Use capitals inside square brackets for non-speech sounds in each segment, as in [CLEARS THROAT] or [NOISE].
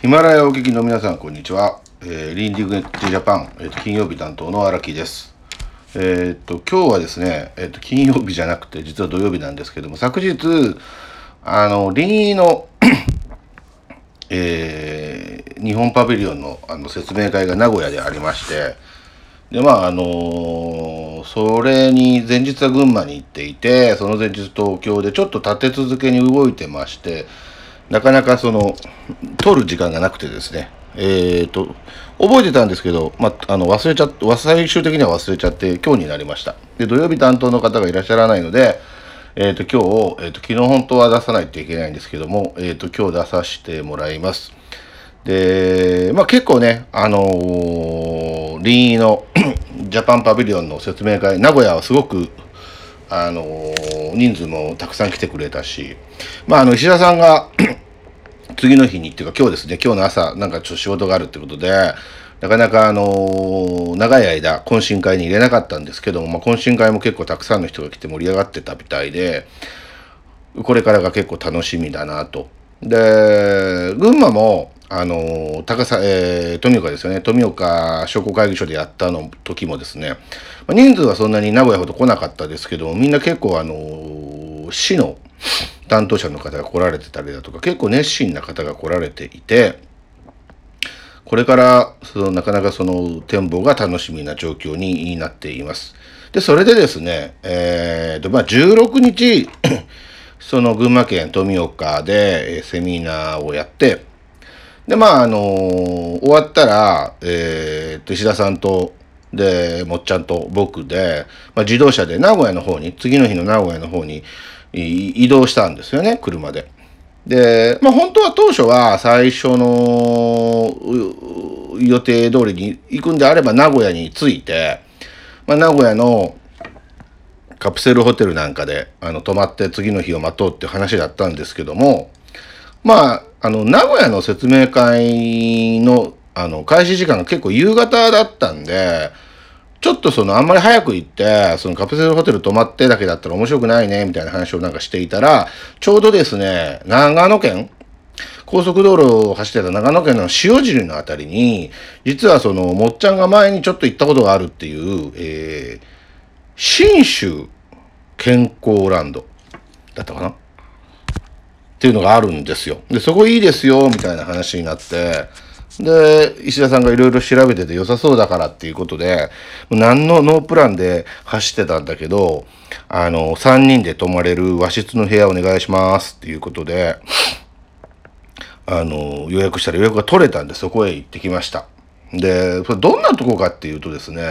ヒマラヤお聞きの皆さん、こんにちは。えー、リンディグエッジジャパン、えーと、金曜日担当の荒木です。えっ、ー、と、今日はですね、えっ、ー、と、金曜日じゃなくて、実は土曜日なんですけども、昨日、あの、リーの [COUGHS] えー、日本パビリオンのあの説明会が名古屋でありまして、で、まあ、あのー、それに前日は群馬に行っていて、その前日東京でちょっと立て続けに動いてまして、なかなかその、取る時間がなくてですね、えっ、ー、と、覚えてたんですけど、まあ、あの、忘れちゃって、最終的には忘れちゃって、今日になりました。で、土曜日担当の方がいらっしゃらないので、えっ、ー、と、今日、えっ、ー、と、昨日本当は出さないといけないんですけども、えっ、と、今日出させてもらいます。で、まあ、結構ね、あのー、臨沂の [COUGHS] ジャパンパビリオンの説明会、名古屋はすごく、あの人数もたくさん来てくれたし、まあ、あの、石田さんが次の日にっていうか今日ですね、今日の朝、なんかちょっと仕事があるってことで、なかなかあの長い間懇親会に入れなかったんですけども、まあ、懇親会も結構たくさんの人が来て盛り上がってたみたいで、これからが結構楽しみだなと。で、群馬も、あの高さ、えー、富岡ですよね。富岡商工会議所でやったの時もですね、まあ、人数はそんなに名古屋ほど来なかったですけど、みんな結構あの市の担当者の方が来られてたりだとか、結構熱心な方が来られていて、これからそのなかなかその展望が楽しみな状況になっています。で、それでですね、えーと、まあ、16日、[CLEARS THROAT] その群馬県富岡でセミナーをやって、で、まあ、あのー、終わったら、えーと、石田さんと、で、もっちゃんと僕で、まあ、自動車で名古屋の方に、次の日の名古屋の方に、移動したんですよね、車で。で、まあ本当は当初は最初の予定通りに行くんであれば名古屋に着いて、まあ名古屋のカプセルホテルなんかであの泊まって次の日を待とうって話だったんですけども、まあ、あの、名古屋の説明会のあの開始時間が結構夕方だったんで、ちょっとそのあんまり早く行って、そのカプセルホテル泊まってだけだったら面白くないね、みたいな話をなんかしていたら、ちょうどですね、長野県高速道路を走ってた長野県の塩尻のあたりに、実はその、もっちゃんが前にちょっと行ったことがあるっていう、えー、新州健康ランドだったかな？っていうのがあるんですよ。で、そこいいですよ、みたいな話になって、で、石田さんがいろいろ調べてて良さそうだからっていうことで、何のノープランで走ってたんだけど、あの、3人で泊まれる和室の部屋お願いしますっていうことで、あの、予約したら予約が取れたんでそこへ行ってきました。で、それどんなとこかっていうとですね、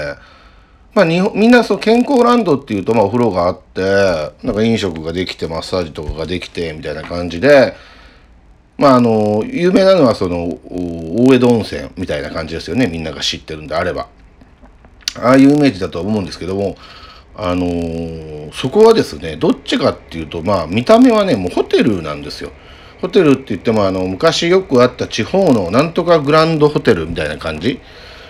まあ、日本みんなその健康ランドっていうと、まあ、お風呂があって、なんか飲食ができて、マッサージとかができて、みたいな感じで、まあ、あの、有名なのはその、大江戸温泉みたいな感じですよね。みんなが知ってるんであれば。ああいうイメージだと思うんですけども、あのー、そこはですね、どっちかっていうと、まあ、見た目はね、もうホテルなんですよ。ホテルって言っても、あの、昔よくあった地方のなんとかグランドホテルみたいな感じ。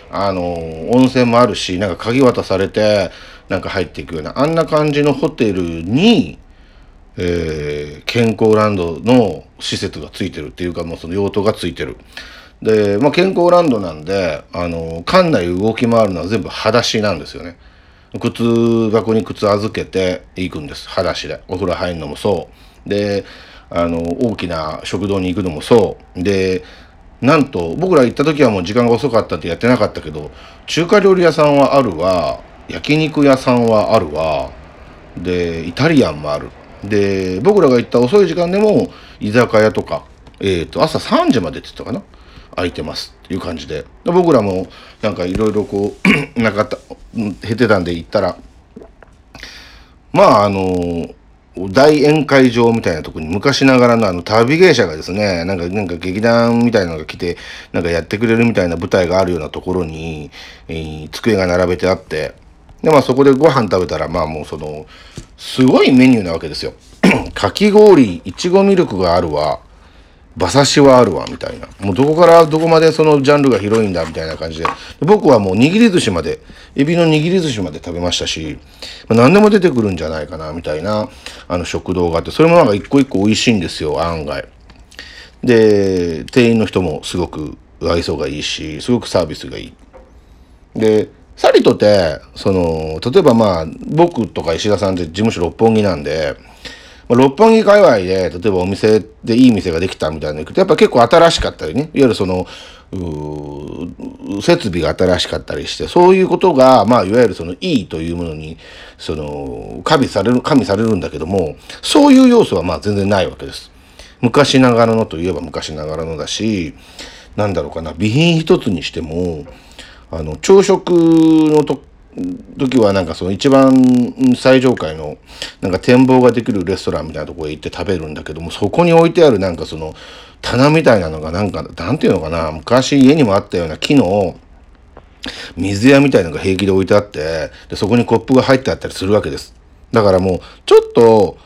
あのー、温泉もあるし、なんか鍵渡されて、なんか入っていくような、あんな感じのホテルに、えー、健康ランドの施設がついてるっていうかもうその用途がついてる。で、まあ、健康ランドなんで、あの、館内動き回るのは全部裸足なんですよね。靴箱に靴預けて行くんです。裸足で。お風呂入るのもそう。で、あの、大きな食堂に行くのもそう。で、なんと、僕ら行った時はもう時間が遅かったってやってなかったけど、中華料理屋さんはあるわ、焼肉屋さんはあるわ、で、イタリアンもある。で、僕らが行った遅い時間でも、居酒屋とか、えっ、ー、と、朝3時までって言ったかな？空いてますっていう感じで。で僕らも、なんかいろいろこう、なかった、減ってたんで行ったら、まあ、あの、大宴会場みたいなとこに昔ながらのあの旅芸者がですね、なんか、なんか劇団みたいなのが来て、なんかやってくれるみたいな舞台があるようなところに、えー、机が並べてあって、で、まあそこでご飯食べたら、まあもうその、すごいメニューなわけですよ。[CLEARS THROAT] かき氷、いちごミルクがあるわ、馬刺しはあるわ、みたいな。もうどこからどこまでそのジャンルが広いんだ、みたいな感じで。僕はもう握り寿司まで、エビの握り寿司まで食べましたし、まあ、何でも出てくるんじゃないかな、みたいな、あの食堂があって、それもなんか一個一個美味しいんですよ、案外。で、店員の人もすごく愛想がいいし、すごくサービスがいい。で、さりとて、その、例えばまあ、僕とか石田さんって事務所六本木なんで、まあ、六本木界隈で、例えばお店でいい店ができたみたいなの行くと、やっぱ結構新しかったりね、いわゆるその、設備が新しかったりして、そういうことが、まあ、いわゆるその、いいというものに、その、加味される、加味されるんだけども、そういう要素はまあ全然ないわけです。昔ながらのといえば昔ながらのだし、なんだろうかな、備品一つにしても、あの、朝食のと時はなんかその一番最上階のなんか展望ができるレストランみたいなところへ行って食べるんだけどもそこに置いてあるなんかその棚みたいなのがなんかなんていうのかな昔家にもあったような木の水屋みたいなのが平気で置いてあってでそこにコップが入ってあったりするわけです。だからもうちょっと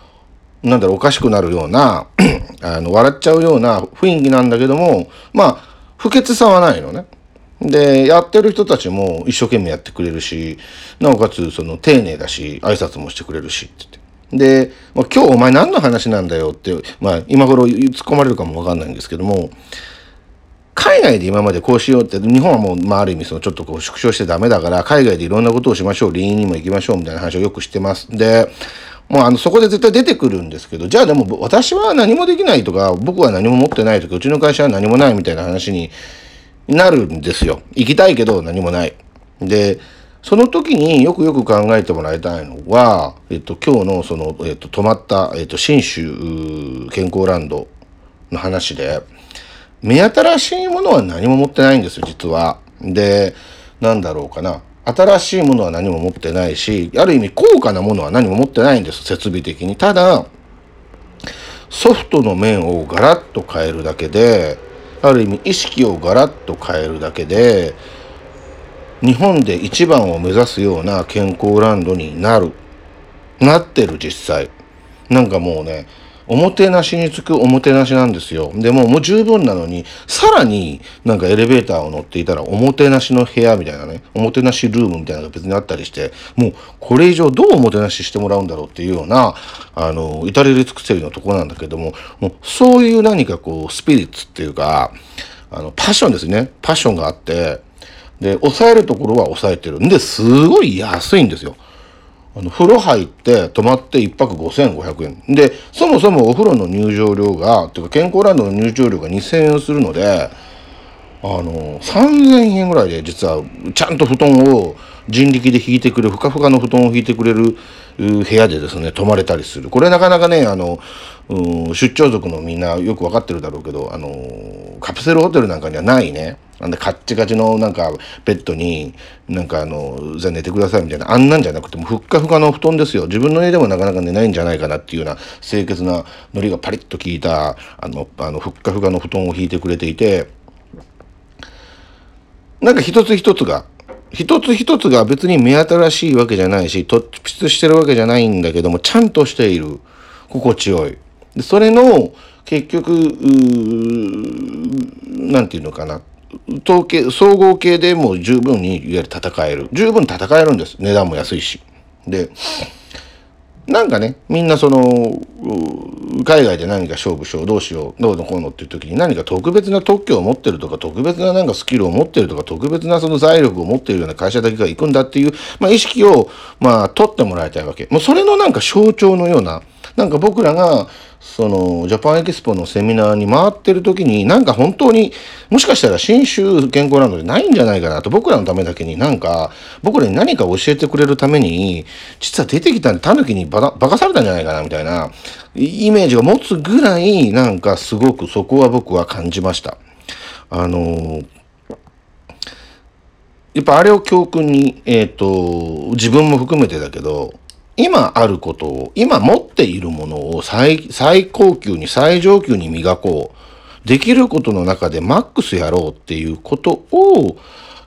なんだろうおかしくなるような [CLEARS THROAT] あの笑っちゃうような雰囲気なんだけどもまあ不潔さはないのね。で、やってる人たちも一生懸命やってくれるし、なおかつその丁寧だし、挨拶もしてくれるしって言って。で、まあ、今日お前何の話なんだよって、まあ今頃突っ込まれるかもわかんないんですけども、海外で今までこうしようって、日本はもう、まあ、ある意味そのちょっとこう縮小してダメだから、海外でいろんなことをしましょう、林にも行きましょうみたいな話をよくしてます。で、もうあの、そこで絶対出てくるんですけど、じゃあでも私は何もできないとか、僕は何も持ってないとか、うちの会社は何もないみたいな話になるんですよ。行きたいけど何もない。で、その時によくよく考えてもらいたいのは、えっと、今日のその、えっと、泊まった、えっと、新州健康ランドの話で、目新しいものは何も持ってないんですよ、実は。で、なんだろうかな。新しいものは何も持ってないし、ある意味高価なものは何も持ってないんです、設備的に。ただ、ソフトの面をガラッと変えるだけで、ある意味意識をガラッと変えるだけで日本で一番を目指すような健康ランドになるなってる実際。なんかもうねおもてなしにつくおもてなしなんですよ。でももう十分なのに、さらになんかエレベーターを乗っていたらおもてなしの部屋みたいなね、おもてなしルームみたいなのが別にあったりして、もうこれ以上どうおもてなししてもらうんだろうっていうような、あの、至れり尽くせりのとこなんだけども、もうそういう何かこう、スピリッツっていうか、あの、パッションですね。パッションがあって、で、抑えるところは抑えてるんで、すごい安いんですよ。あの、風呂入って泊まって1泊5500円。で、そもそもお風呂の入場料が、ていうか健康ランドの入場料が2000円するので、あの、3000円ぐらいで実はちゃんと布団を人力で引いてくれる、ふかふかの布団を引いてくれる部屋でですね、泊まれたりする。これなかなかね、あの、出張族のみんなよくわかってるだろうけど、あの、カプセルホテルなんかにはないね、なんでカッチカチのなんかベッドになんかあの、じゃあ寝てくださいみたいな、あんなんじゃなくてもふっかふかの布団ですよ。自分の家でもなかなか寝ないんじゃないかなっていうような清潔な糊がパリッと効いた、あの、あの、ふっかふかの布団を引いてくれていて、なんか一つ一つが、一つ一つが別に目新しいわけじゃないし、突出してるわけじゃないんだけども、ちゃんとしている。心地よい。でそれの、結局、なんていうのかな。統計、総合系でも十分にいわゆる戦える。十分戦えるんです。値段も安いし。で、なんかね、みんなその、海外で何か勝負しよう、どうしよう、どうのこうのっていう時に何か特別な特許を持ってるとか、特別ななんかスキルを持ってるとか、特別なその財力を持ってるような会社だけが行くんだっていう、まあ意識を、まあ取ってもらいたいわけ。もうそれのなんか象徴のような、なんか僕らが、その、ジャパンエキスポのセミナーに回ってる時に、なんか本当に、もしかしたら新州健康ランドでないんじゃないかなと、僕らのためだけになんか、僕らに何か教えてくれるために、実は出てきたんで、タヌキにバカされたんじゃないかな、みたいな、イメージが持つぐらい、なんかすごくそこは僕は感じました。あのやっぱあれを教訓に、えっ、ー、と、自分も含めてだけど、今あることを、今持っているものを最高級に最上級に磨こう。できることの中でマックスやろうっていうことを、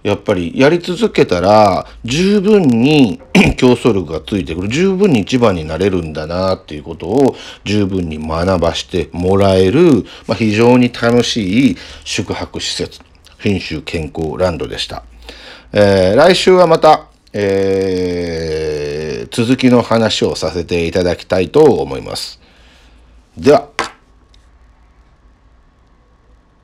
やっぱりやり続けたら、十分に [CLEARS THROAT] 競争力がついてくる。十分に一番になれるんだなっていうことを十分に学ばしてもらえる、まあ、非常に楽しい宿泊施設、品州健康ランドでした。えー、来週はまた、えー続きの話をさせていただきたいと思います。では。